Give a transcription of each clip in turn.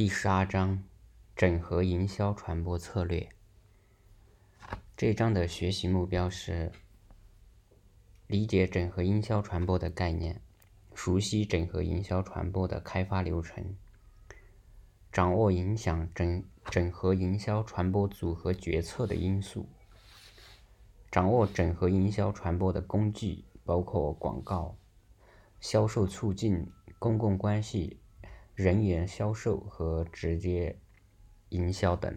第十二章：整合营销传播策略。这章的学习目标是理解整合营销传播的概念，熟悉整合营销传播的开发流程，掌握影响整整合营销传播组合决策的因素，掌握整合营销传播的工具，包括广告、销售促进、公共关系。人员销售和直接营销等。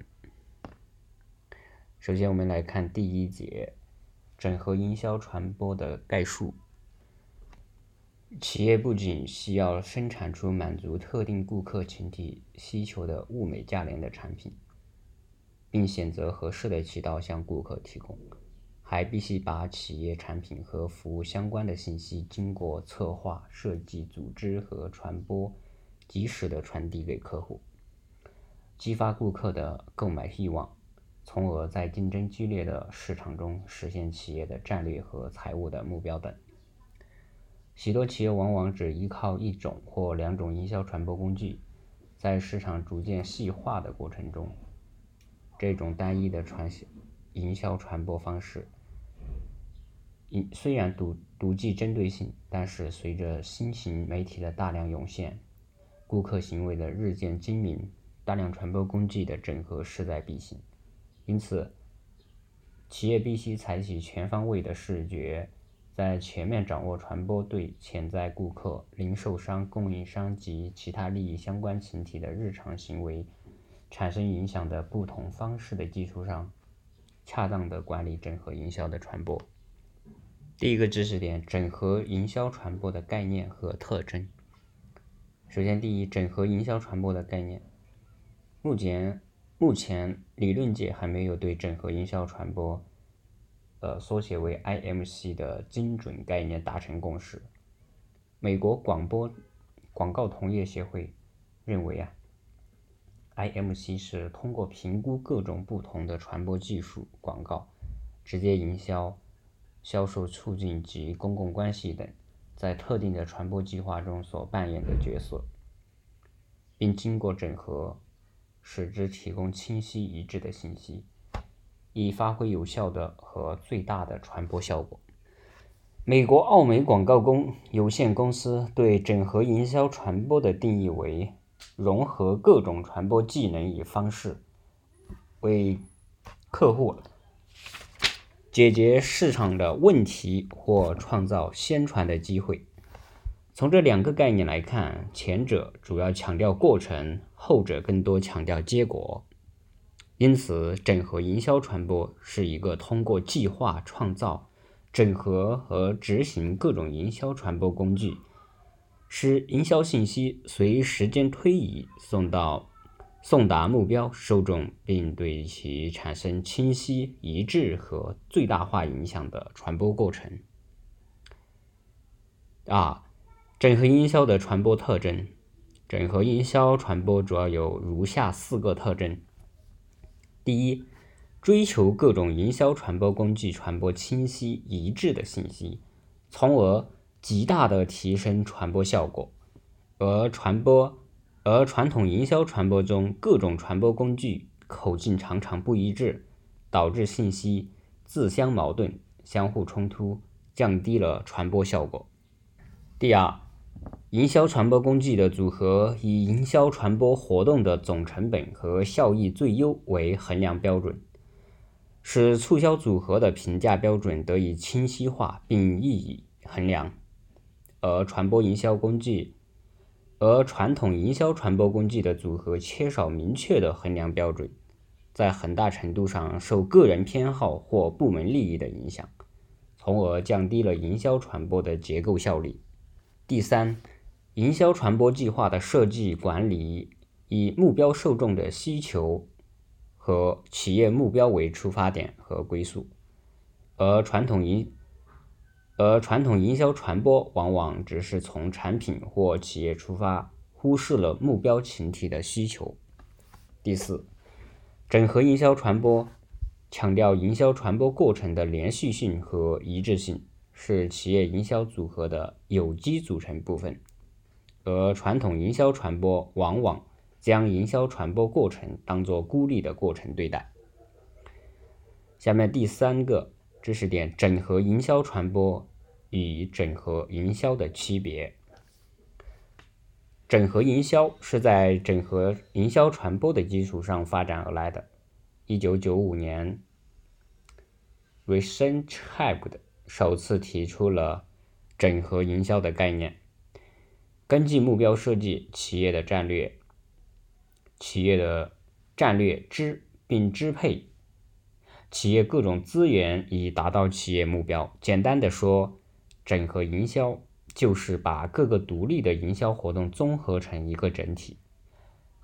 首先，我们来看第一节：整合营销传播的概述。企业不仅需要生产出满足特定顾客群体需求的物美价廉的产品，并选择合适的渠道向顾客提供，还必须把企业产品和服务相关的信息经过策划、设计、组织和传播。及时的传递给客户，激发顾客的购买欲望，从而在竞争激烈的市场中实现企业的战略和财务的目标等。许多企业往往只依靠一种或两种营销传播工具，在市场逐渐细化的过程中，这种单一的传营销传播方式，虽然独独具针对性，但是随着新型媒体的大量涌现。顾客行为的日渐精明，大量传播工具的整合势在必行。因此，企业必须采取全方位的视觉，在全面掌握传播对潜在顾客、零售商、供应商及其他利益相关群体的日常行为产生影响的不同方式的基础上，恰当的管理整合营销的传播。第一个知识点：整合营销传播的概念和特征。首先，第一，整合营销传播的概念。目前，目前理论界还没有对整合营销传播，呃，缩写为 IMC 的精准概念达成共识。美国广播广告同业协会认为啊，IMC 是通过评估各种不同的传播技术、广告、直接营销、销售促进及公共关系等。在特定的传播计划中所扮演的角色，并经过整合，使之提供清晰一致的信息，以发挥有效的和最大的传播效果。美国奥美广告公有限公司对整合营销传播的定义为：融合各种传播技能与方式，为客户。解决市场的问题或创造宣传的机会。从这两个概念来看，前者主要强调过程，后者更多强调结果。因此，整合营销传播是一个通过计划、创造、整合和执行各种营销传播工具，使营销信息随时间推移送到。送达目标受众，并对其产生清晰、一致和最大化影响的传播过程。啊、整合营销的传播特征。整合营销传播主要有如下四个特征：第一，追求各种营销传播工具传播清晰、一致的信息，从而极大的提升传播效果，而传播。而传统营销传播中，各种传播工具口径常常不一致，导致信息自相矛盾、相互冲突，降低了传播效果。第二，营销传播工具的组合以营销传播活动的总成本和效益最优为衡量标准，使促销组合的评价标准得以清晰化并易以衡量。而传播营销工具。而传统营销传播工具的组合缺少明确的衡量标准，在很大程度上受个人偏好或部门利益的影响，从而降低了营销传播的结构效率。第三，营销传播计划的设计管理以目标受众的需求和企业目标为出发点和归宿，而传统营而传统营销传播往往只是从产品或企业出发，忽视了目标群体的需求。第四，整合营销传播强调营销传播过程的连续性和一致性，是企业营销组合的有机组成部分。而传统营销传播往往将营销传播过程当作孤立的过程对待。下面第三个知识点：整合营销传播与整合营销的区别。整合营销是在整合营销传播的基础上发展而来的。一九九五年 r e c e n t h a b 首次提出了整合营销的概念，根据目标设计企业的战略。企业的战略支并支配企业各种资源，以达到企业目标。简单的说，整合营销就是把各个独立的营销活动综合成一个整体，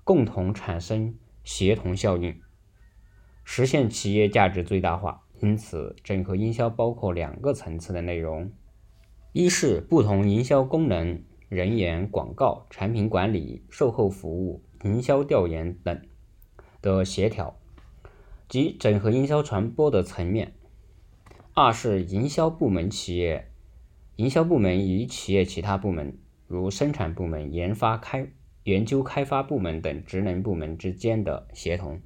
共同产生协同效应，实现企业价值最大化。因此，整合营销包括两个层次的内容：一是不同营销功能、人员、广告、产品管理、售后服务。营销调研等的协调及整合营销传播的层面。二是营销部门企业营销部门与企业其他部门，如生产部门、研发开研究开发部门等职能部门之间的协同。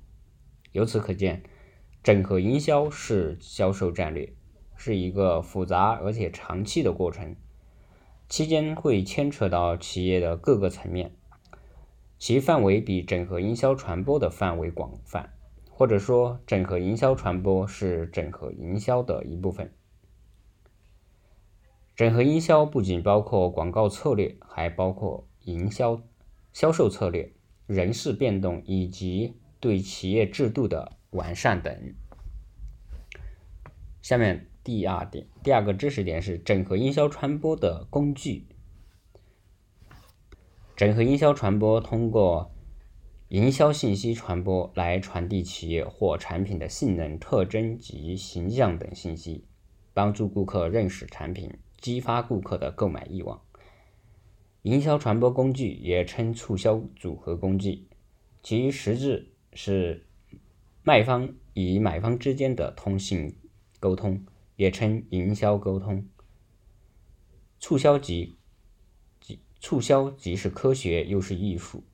由此可见，整合营销是销售战略，是一个复杂而且长期的过程，期间会牵扯到企业的各个层面。其范围比整合营销传播的范围广泛，或者说，整合营销传播是整合营销的一部分。整合营销不仅包括广告策略，还包括营销、销售策略、人事变动以及对企业制度的完善等。下面第二点，第二个知识点是整合营销传播的工具。整合营销传播通过营销信息传播来传递企业或产品的性能特征及形象等信息，帮助顾客认识产品，激发顾客的购买欲望。营销传播工具也称促销组合工具，其实质是卖方与买方之间的通信沟通，也称营销沟通。促销及促销既是科学又是艺术，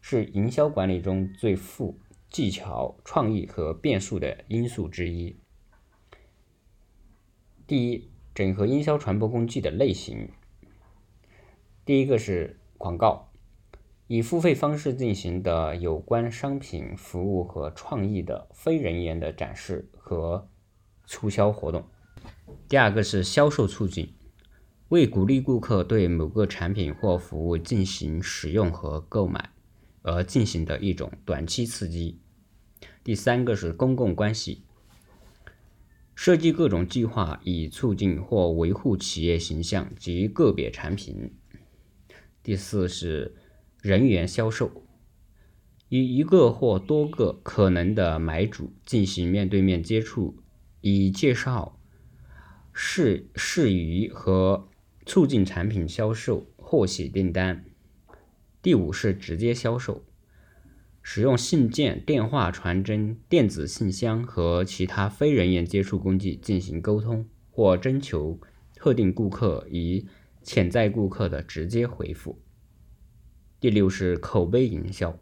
是营销管理中最富技巧、创意和变数的因素之一。第一，整合营销传播工具的类型。第一个是广告，以付费方式进行的有关商品、服务和创意的非人员的展示和促销活动。第二个是销售促进。为鼓励顾客对某个产品或服务进行使用和购买而进行的一种短期刺激。第三个是公共关系，设计各种计划以促进或维护企业形象及个别产品。第四是人员销售，与一个或多个可能的买主进行面对面接触，以介绍适适宜和。促进产品销售，获取订单。第五是直接销售，使用信件、电话传真、电子信箱和其他非人员接触工具进行沟通，或征求特定顾客与潜在顾客的直接回复。第六是口碑营销，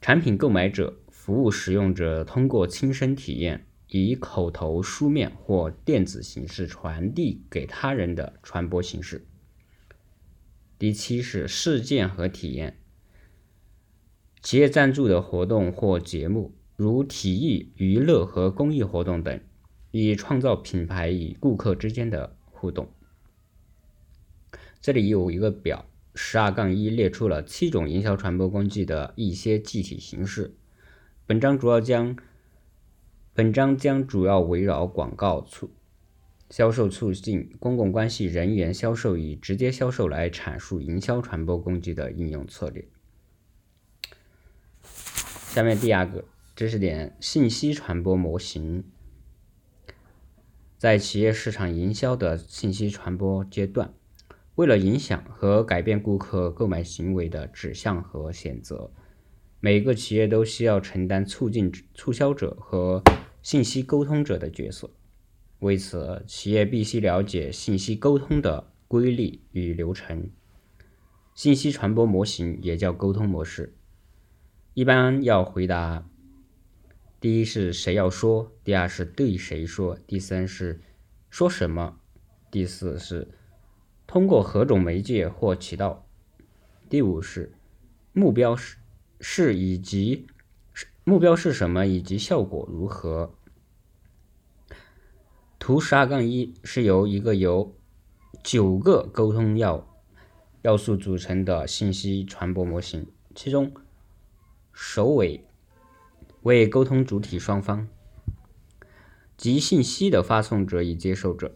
产品购买者、服务使用者通过亲身体验。以口头、书面或电子形式传递给他人的传播形式。第七是事件和体验，企业赞助的活动或节目，如体育、娱乐和公益活动等，以创造品牌与顾客之间的互动。这里有一个表，十二杠一列出了七种营销传播工具的一些具体形式。本章主要将。本章将主要围绕广告促、销售促进、公共关系、人员销售与直接销售来阐述营销传播工具的应用策略。下面第二个知识点：信息传播模型。在企业市场营销的信息传播阶段，为了影响和改变顾客购买行为的指向和选择，每个企业都需要承担促进促销者和信息沟通者的角色，为此，企业必须了解信息沟通的规律与流程。信息传播模型也叫沟通模式，一般要回答：第一是谁要说，第二是对谁说，第三是说什么，第四是通过何种媒介或渠道，第五是目标是是以及目标是什么以及效果如何。图十二杠一是由一个由九个沟通要要素组成的信息传播模型，其中首尾为沟通主体双方，即信息的发送者与接受者，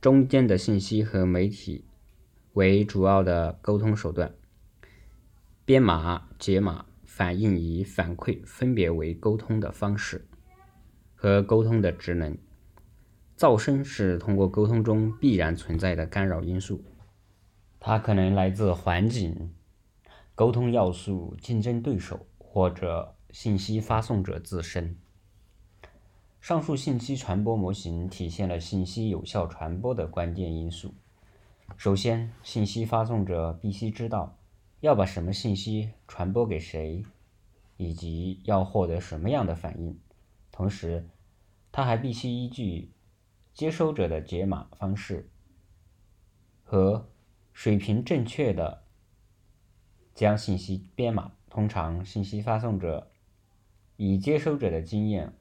中间的信息和媒体为主要的沟通手段，编码、解码、反应与反馈分别为沟通的方式和沟通的职能。噪声是通过沟通中必然存在的干扰因素，它可能来自环境、沟通要素、竞争对手或者信息发送者自身。上述信息传播模型体现了信息有效传播的关键因素。首先，信息发送者必须知道要把什么信息传播给谁，以及要获得什么样的反应。同时，他还必须依据接收者的解码方式和水平正确的将信息编码。通常，信息发送者与接收者的经验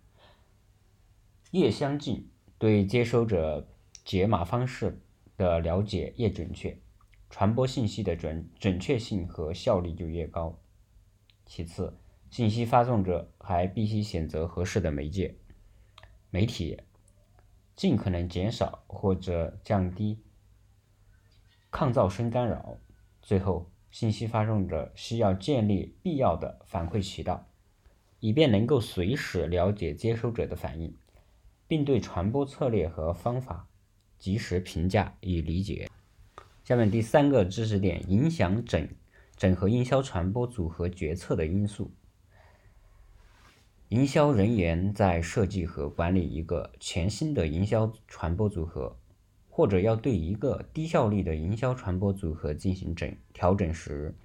越相近，对接收者解码方式的了解越准确，传播信息的准准确性和效率就越高。其次，信息发送者还必须选择合适的媒介、媒体。尽可能减少或者降低抗噪声干扰。最后，信息发送者需要建立必要的反馈渠道，以便能够随时了解接收者的反应，并对传播策略和方法及时评价与理解。下面第三个知识点：影响整整合营销传播组合决策的因素。营销人员在设计和管理一个全新的营销传播组合，或者要对一个低效率的营销传播组合进行整调整时，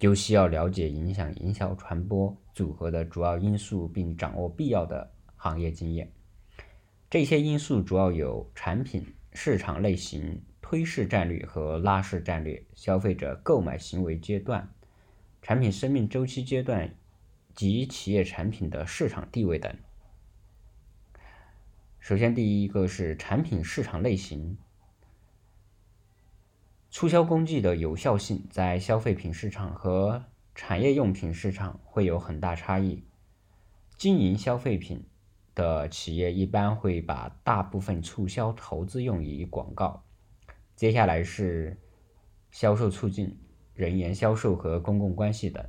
就需要了解影响营销传播组合的主要因素，并掌握必要的行业经验。这些因素主要有产品、市场类型、推市战略和拉市战略、消费者购买行为阶段、产品生命周期阶段。及企业产品的市场地位等。首先，第一个是产品市场类型。促销工具的有效性在消费品市场和产业用品市场会有很大差异。经营消费品的企业一般会把大部分促销投资用于广告。接下来是销售促进、人员销售和公共关系等。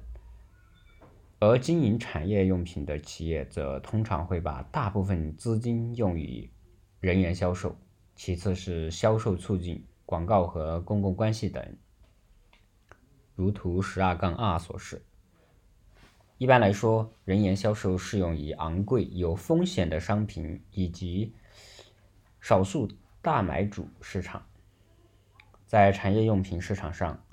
而经营产业用品的企业则通常会把大部分资金用于人员销售，其次是销售促进、广告和公共关系等。如图十二杠二所示。一般来说，人员销售适用于昂贵、有风险的商品以及少数大买主市场。在产业用品市场上，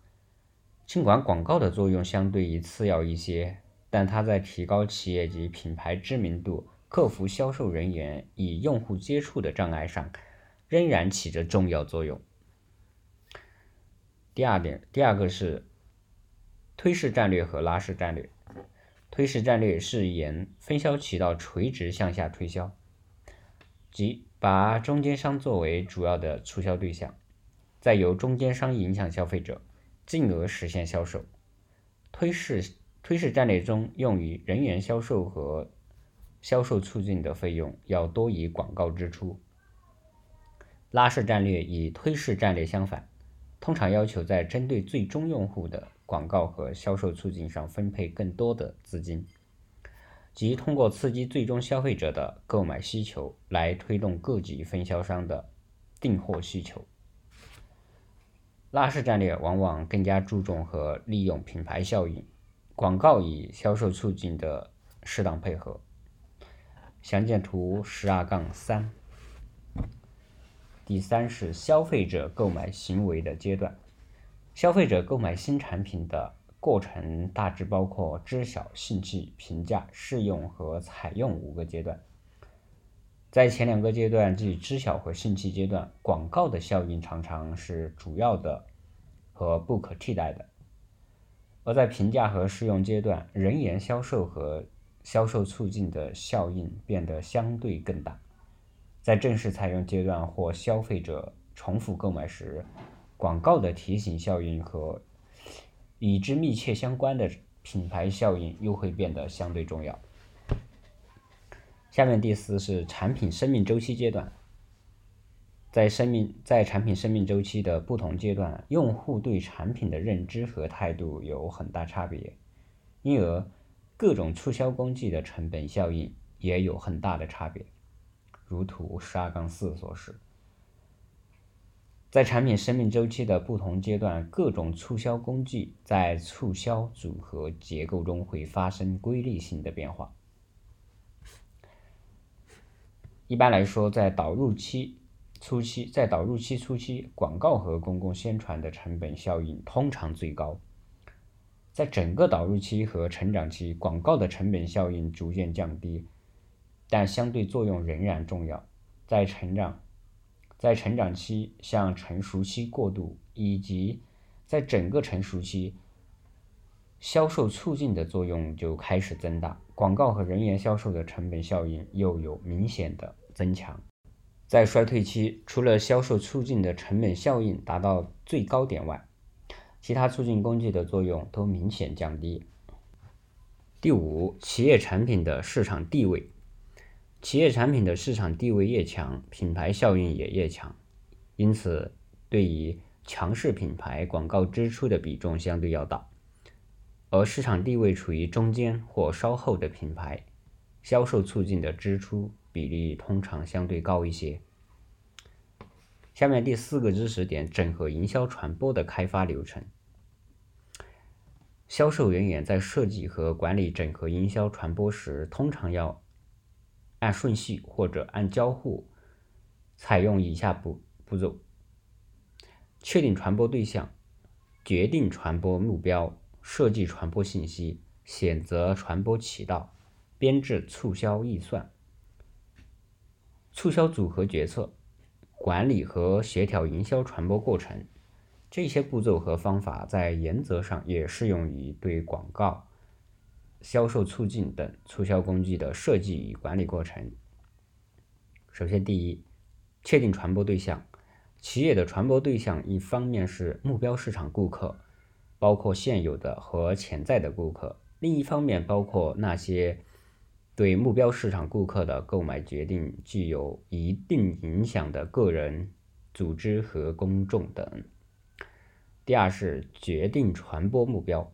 尽管广告的作用相对于次要一些。但它在提高企业及品牌知名度、克服销售人员与用户接触的障碍上，仍然起着重要作用。第二点，第二个是推市战略和拉市战略。推市战略是沿分销渠道垂直向下推销，即把中间商作为主要的促销对象，再由中间商影响消费者，进而实现销售。推市。推市战略中用于人员销售和销售促进的费用要多于广告支出。拉市战略与推市战略相反，通常要求在针对最终用户的广告和销售促进上分配更多的资金，即通过刺激最终消费者的购买需求来推动各级分销商的订货需求。拉式战略往往更加注重和利用品牌效应。广告与销售促进的适当配合。详见图十二杠三。第三是消费者购买行为的阶段。消费者购买新产品的过程大致包括知晓、兴趣、评价、试用和采用五个阶段。在前两个阶段，即知晓和兴趣阶段，广告的效应常常是主要的和不可替代的；而在评价和试用阶段，人员销售和销售促进的效应变得相对更大。在正式采用阶段或消费者重复购买时，广告的提醒效应和与之密切相关的品牌效应又会变得相对重要。下面第四是产品生命周期阶段。在生命在产品生命周期的不同阶段，用户对产品的认知和态度有很大差别，因而各种促销工具的成本效应也有很大的差别。如图十二杠四所示。在产品生命周期的不同阶段，各种促销工具在促销组合结构中会发生规律性的变化。一般来说，在导入期初期，在导入期初期，广告和公共宣传的成本效应通常最高。在整个导入期和成长期，广告的成本效应逐渐降低，但相对作用仍然重要。在成长。在成长期向成熟期过渡，以及在整个成熟期，销售促进的作用就开始增大，广告和人员销售的成本效应又有明显的增强。在衰退期，除了销售促进的成本效应达到最高点外，其他促进工具的作用都明显降低。第五，企业产品的市场地位。企业产品的市场地位越强，品牌效应也越强，因此对于强势品牌广告支出的比重相对要大，而市场地位处于中间或稍后的品牌，销售促进的支出比例通常相对高一些。下面第四个知识点：整合营销传播的开发流程。销售人员在设计和管理整合营销传播时，通常要。按顺序或者按交互，采用以下步步骤：确定传播对象，决定传播目标，设计传播信息，选择传播渠道，编制促销预算，促销组合决策，管理和协调营销传播过程。这些步骤和方法在原则上也适用于对广告。销售促进等促销工具的设计与管理过程。首先，第一，确定传播对象。企业的传播对象一方面是目标市场顾客，包括现有的和潜在的顾客；另一方面包括那些对目标市场顾客的购买决定具有一定影响的个人、组织和公众等。第二是决定传播目标。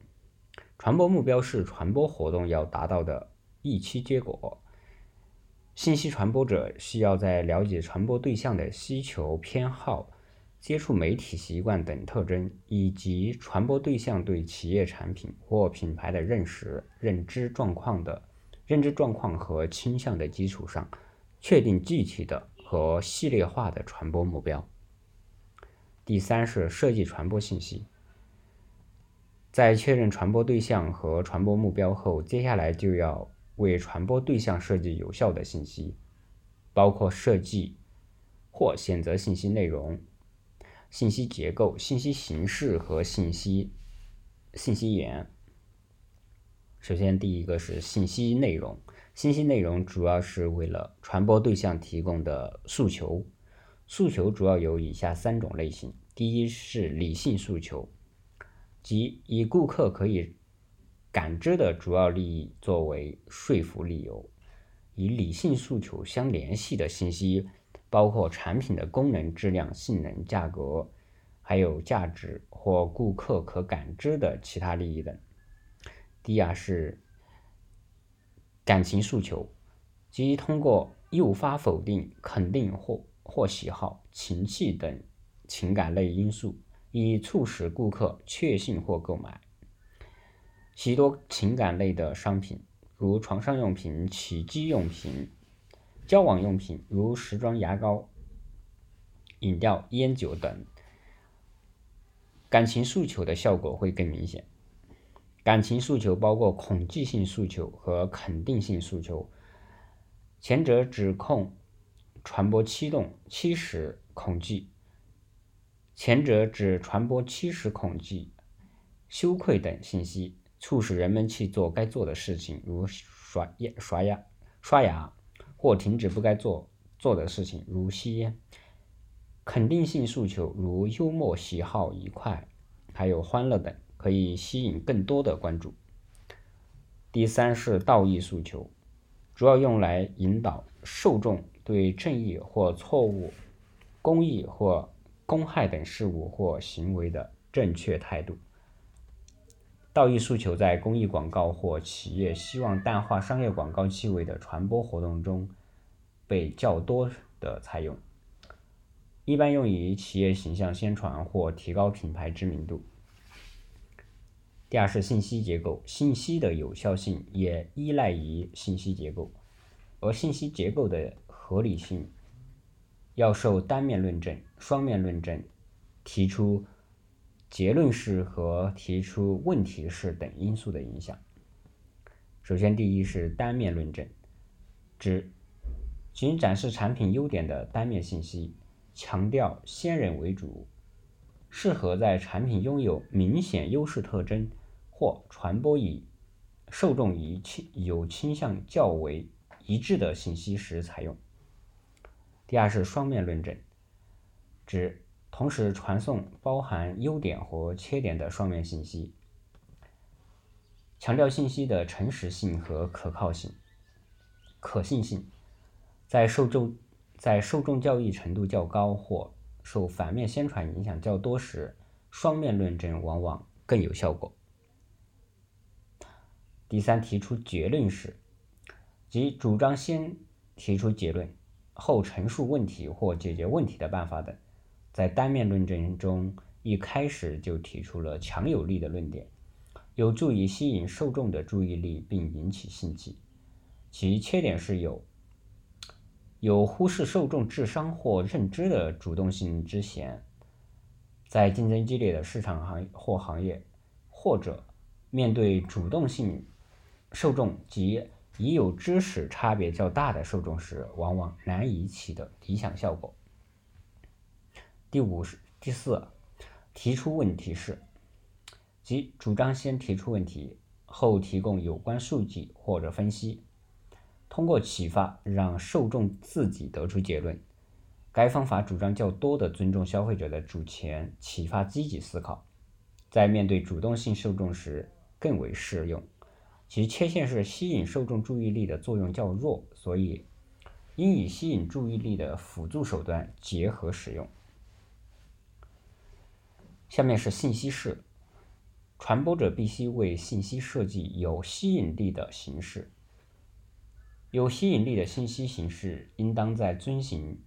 传播目标是传播活动要达到的预期结果。信息传播者需要在了解传播对象的需求、偏好、接触媒体习惯等特征，以及传播对象对企业产品或品牌的认识、认知状况的认知状况和倾向的基础上，确定具体的和系列化的传播目标。第三是设计传播信息。在确认传播对象和传播目标后，接下来就要为传播对象设计有效的信息，包括设计或选择信息内容、信息结构、信息形式和信息信息源。首先，第一个是信息内容。信息内容主要是为了传播对象提供的诉求。诉求主要有以下三种类型：第一是理性诉求。即以顾客可以感知的主要利益作为说服理由，以理性诉求相联系的信息包括产品的功能、质量、性能、价格，还有价值或顾客可感知的其他利益等。第二是感情诉求，即通过诱发否定、肯定或或喜好、情绪等情感类因素。以促使顾客确信或购买。许多情感类的商品，如床上用品、起居用品、交往用品，如时装、牙膏、饮料、烟酒等，感情诉求的效果会更明显。感情诉求包括恐惧性诉求和肯定性诉求，前者指控传播驱动、驱使恐惧；前者指传播驱使恐惧、羞愧等信息，促使人们去做该做的事情，如刷牙、刷牙、刷牙，或停止不该做做的事情，如吸烟。肯定性诉求如幽默、喜好、愉快，还有欢乐等，可以吸引更多的关注。第三是道义诉求，主要用来引导受众对正义或错误、公益或公害等事物或行为的正确态度。道义诉求在公益广告或企业希望淡化商业广告气味的传播活动中被较多的采用。一般用于企业形象宣传或提高品牌知名度。第二是信息结构，信息的有效性也依赖于信息结构，而信息结构的合理性要受单面论证、双面论证、提出结论式和提出问题式等因素的影响。首先，第一是单面论证，指仅展示产品优点的单面信息。强调先人为主，适合在产品拥有明显优势特征或传播以受众以倾有倾向较为一致的信息时采用。第二是双面论证，指同时传送包含优点和缺点的双面信息，强调信息的诚实性和可靠性、可信性，在受众。在受众教育程度较高或受反面宣传影响较多时，双面论证往往更有效果。第三，提出结论时，即主张先提出结论，后陈述问题或解决问题的办法等，在单面论证中一开始就提出了强有力的论点，有助于吸引受众的注意力并引起兴趣。其缺点是有。有忽视受众智商或认知的主动性之嫌，在竞争激烈的市场行或行业，或者面对主动性受众及已有知识差别较大的受众时，往往难以取得理想效果。第五是第四，提出问题是，即主张先提出问题，后提供有关数据或者分析。通过启发让受众自己得出结论，该方法主张较多的尊重消费者的主权，启发积极思考，在面对主动性受众时更为适用。其缺陷是吸引受众注意力的作用较弱，所以应与吸引注意力的辅助手段结合使用。下面是信息式，传播者必须为信息设计有吸引力的形式。有吸引力的信息形式，应当在遵循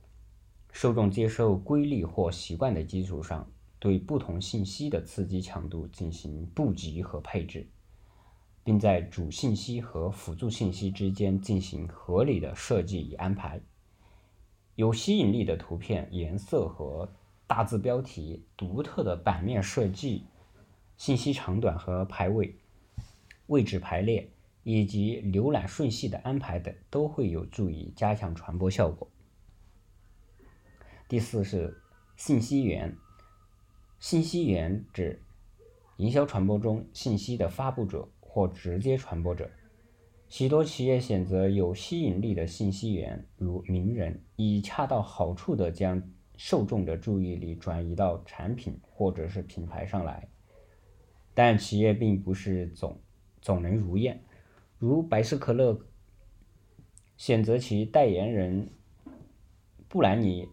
受众接受规律或习惯的基础上，对不同信息的刺激强度进行布局和配置，并在主信息和辅助信息之间进行合理的设计与安排。有吸引力的图片、颜色和大字标题、独特的版面设计、信息长短和排位、位置排列。以及浏览顺序的安排等，都会有助于加强传播效果。第四是信息源，信息源指营销传播中信息的发布者或直接传播者。许多企业选择有吸引力的信息源，如名人，以恰到好处地将受众的注意力转移到产品或者是品牌上来。但企业并不是总总能如愿。如百事可乐选择其代言人布兰妮·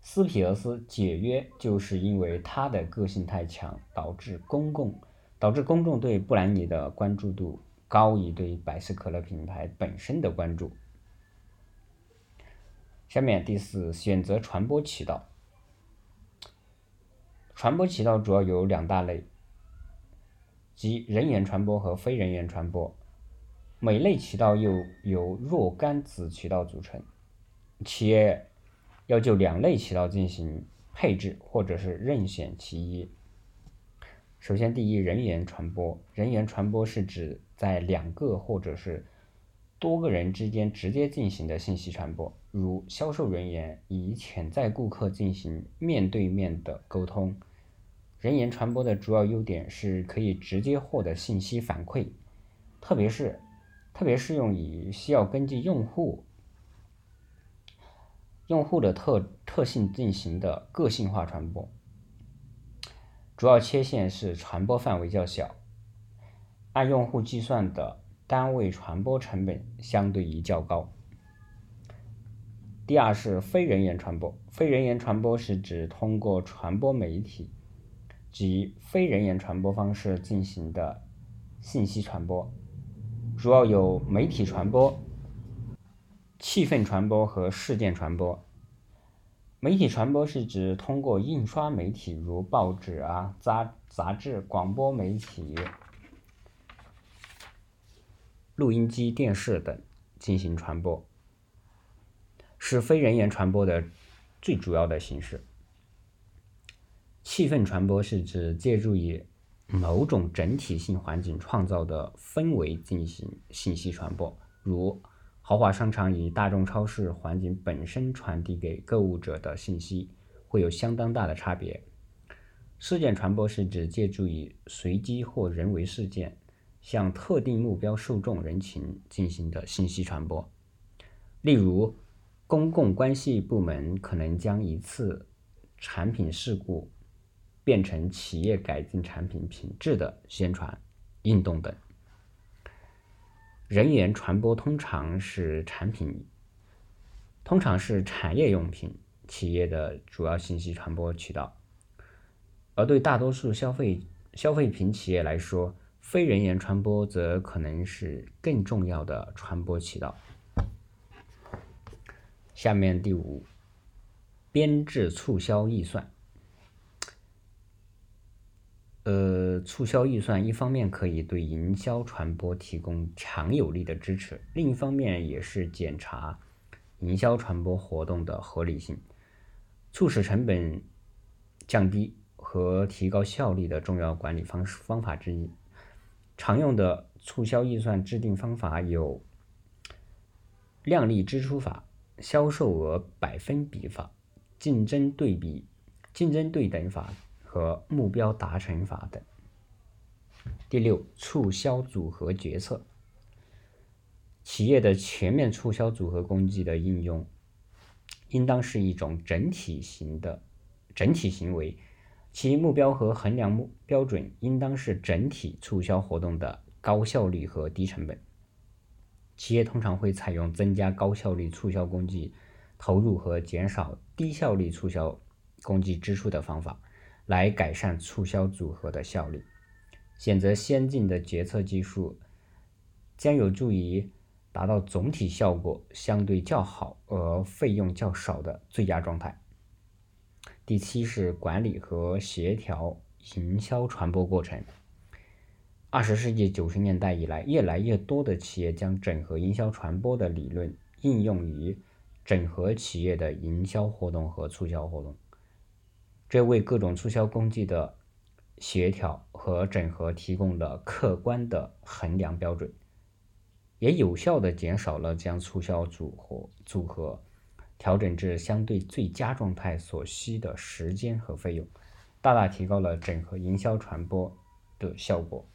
斯皮尔斯解约，就是因为他的个性太强，导致公共导致公众对布兰妮的关注度高于对百事可乐品牌本身的关注。下面第四，选择传播渠道。传播渠道主要有两大类。即人员传播和非人员传播，每类渠道又由若干子渠道组成。企业要就两类渠道进行配置，或者是任选其一。首先，第一，人员传播。人员传播是指在两个或者是多个人之间直接进行的信息传播，如销售人员与潜在顾客进行面对面的沟通。人员传播的主要优点是可以直接获得信息反馈，特别是特别适用于需要根据用户用户的特特性进行的个性化传播。主要缺陷是传播范围较小，按用户计算的单位传播成本相对于较高。第二是非人员传播，非人员传播是指通过传播媒体及非人员传播方式进行的信息传播，主要有媒体传播、气氛传播和事件传播。媒体传播是指通过印刷媒体，如报纸啊、杂杂志、广播媒体、录音机、电视等进行传播，是非人员传播的最主要的形式。气氛传播是指借助于某种整体性环境创造的氛围进行信息传播，如。豪华商场与大众超市环境本身传递给购物者的信息会有相当大的差别。事件传播是指借助于随机或人为事件向特定目标受众人群进行的信息传播。例如，公共关系部门可能将一次产品事故变成企业改进产品品质的宣传运动等。人员传播通常是产品，通常是产业用品企业的主要信息传播渠道，而对大多数消费消费品企业来说，非人员传播则可能是更重要的传播渠道。下面第五，编制促销预算。呃，促销预算一方面可以对营销传播提供强有力的支持，另一方面也是检查营销传播活动的合理性、促使成本降低和提高效率的重要管理方式方法之一。常用的促销预算制定方法有量力支出法、销售额百分比法、竞争对比、竞争对等法。和目标达成法等。第六，促销组合决策。企业的全面促销组合工具的应用，应当是一种整体型的整体行为，其目标和衡量目标准应当是整体促销活动的高效率和低成本。企业通常会采用增加高效率促销工具投入和减少低效率促销工具支出的方法。来改善促销组合的效率，选择先进的决策技术，将有助于达到总体效果相对较好而费用较少的最佳状态。第七是管理和协调营销传播过程。二十世纪九十年代以来，越来越多的企业将整合营销传播的理论应用于整合企业的营销活动和促销活动。这为各种促销工具的协调和整合提供了客观的衡量标准，也有效地减少了将促销组合组合调整至相对最佳状态所需的时间和费用，大大提高了整合营销传播的效果。